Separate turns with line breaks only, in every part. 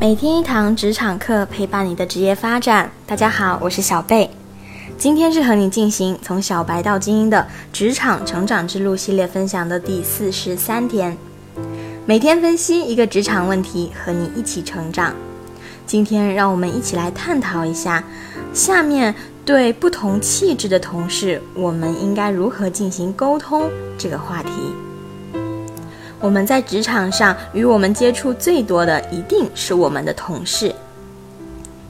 每天一堂职场课，陪伴你的职业发展。大家好，我是小贝。今天是和你进行从小白到精英的职场成长之路系列分享的第四十三天。每天分析一个职场问题，和你一起成长。今天让我们一起来探讨一下，下面对不同气质的同事，我们应该如何进行沟通这个话题。我们在职场上与我们接触最多的一定是我们的同事。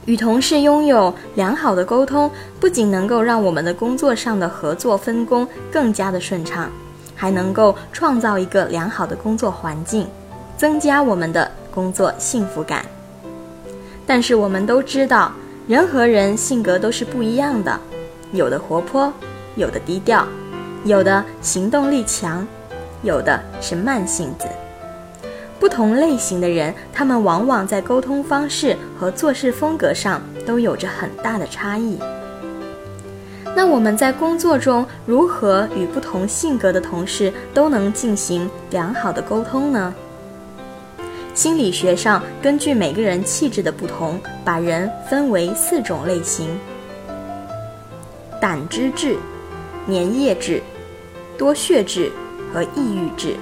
与同事拥有良好的沟通，不仅能够让我们的工作上的合作分工更加的顺畅，还能够创造一个良好的工作环境，增加我们的工作幸福感。但是我们都知道，人和人性格都是不一样的，有的活泼，有的低调，有的行动力强。有的是慢性子，不同类型的人，他们往往在沟通方式和做事风格上都有着很大的差异。那我们在工作中如何与不同性格的同事都能进行良好的沟通呢？心理学上根据每个人气质的不同，把人分为四种类型：胆汁质、粘液质、多血质。和抑郁质，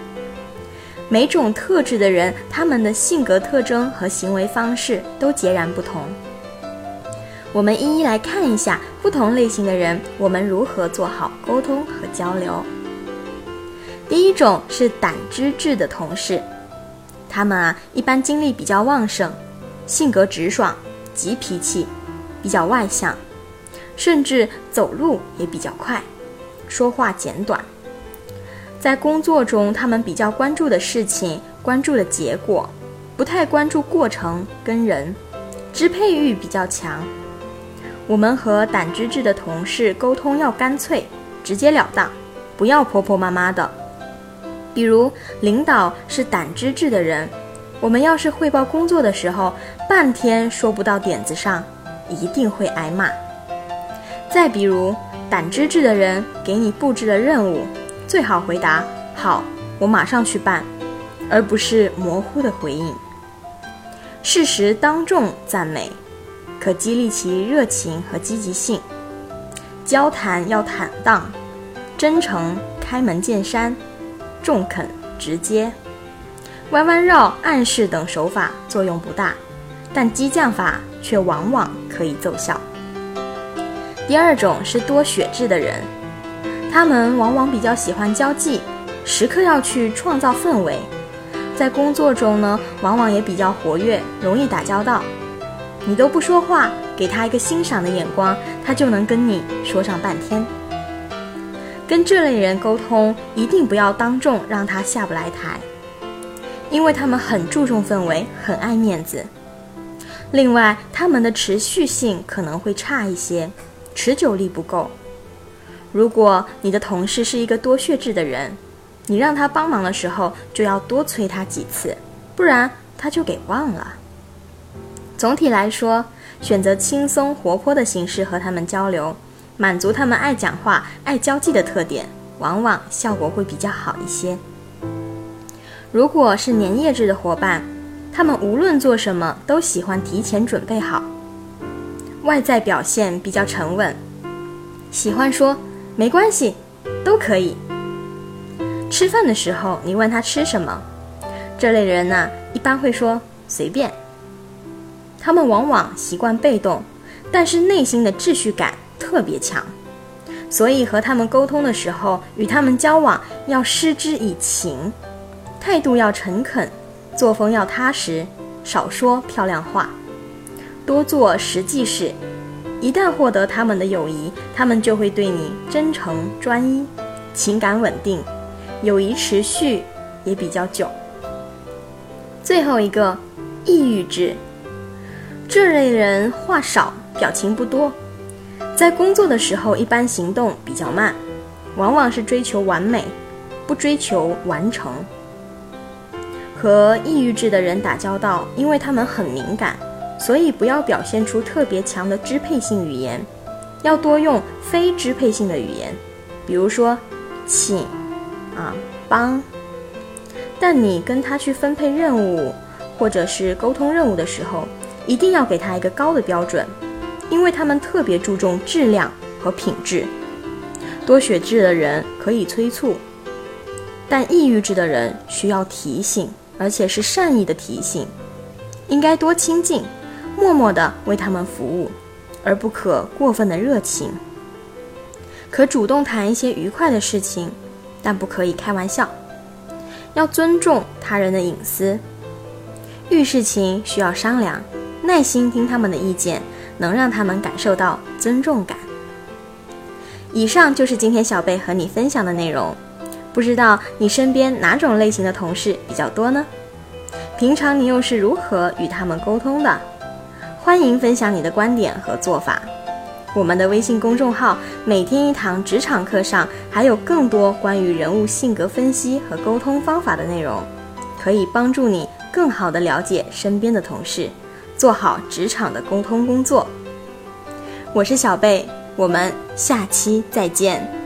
每种特质的人，他们的性格特征和行为方式都截然不同。我们一一来看一下不同类型的人，我们如何做好沟通和交流。第一种是胆汁质的同事，他们啊一般精力比较旺盛，性格直爽，急脾气，比较外向，甚至走路也比较快，说话简短。在工作中，他们比较关注的事情，关注的结果，不太关注过程跟人，支配欲比较强。我们和胆汁质的同事沟通要干脆、直截了当，不要婆婆妈妈的。比如领导是胆汁质的人，我们要是汇报工作的时候，半天说不到点子上，一定会挨骂。再比如胆汁质的人给你布置了任务。最好回答好，我马上去办，而不是模糊的回应。适时当众赞美，可激励其热情和积极性。交谈要坦荡、真诚、开门见山、中肯、直接。弯弯绕、暗示等手法作用不大，但激将法却往往可以奏效。第二种是多血质的人。他们往往比较喜欢交际，时刻要去创造氛围，在工作中呢，往往也比较活跃，容易打交道。你都不说话，给他一个欣赏的眼光，他就能跟你说上半天。跟这类人沟通，一定不要当众让他下不来台，因为他们很注重氛围，很爱面子。另外，他们的持续性可能会差一些，持久力不够。如果你的同事是一个多血质的人，你让他帮忙的时候就要多催他几次，不然他就给忘了。总体来说，选择轻松活泼的形式和他们交流，满足他们爱讲话、爱交际的特点，往往效果会比较好一些。如果是粘液质的伙伴，他们无论做什么都喜欢提前准备好，外在表现比较沉稳，喜欢说。没关系，都可以。吃饭的时候，你问他吃什么，这类人呢，一般会说随便。他们往往习惯被动，但是内心的秩序感特别强，所以和他们沟通的时候，与他们交往要施之以情，态度要诚恳，作风要踏实，少说漂亮话，多做实际事。一旦获得他们的友谊，他们就会对你真诚专一，情感稳定，友谊持续也比较久。最后一个，抑郁质，这类人话少，表情不多，在工作的时候一般行动比较慢，往往是追求完美，不追求完成。和抑郁质的人打交道，因为他们很敏感。所以不要表现出特别强的支配性语言，要多用非支配性的语言，比如说，请，啊，帮。但你跟他去分配任务，或者是沟通任务的时候，一定要给他一个高的标准，因为他们特别注重质量和品质。多血质的人可以催促，但抑郁质的人需要提醒，而且是善意的提醒，应该多亲近，默默地为他们服务，而不可过分的热情。可主动谈一些愉快的事情，但不可以开玩笑。要尊重他人的隐私，遇事情需要商量，耐心听他们的意见，能让他们感受到尊重感。以上就是今天小贝和你分享的内容，不知道你身边哪种类型的同事比较多呢？平常你又是如何与他们沟通的？欢迎分享你的观点和做法。我们的微信公众号每天一堂职场课上还有更多关于人物性格分析和沟通方法的内容，可以帮助你更好的了解身边的同事，做好职场的沟通工作。我是小贝。我们下期再见。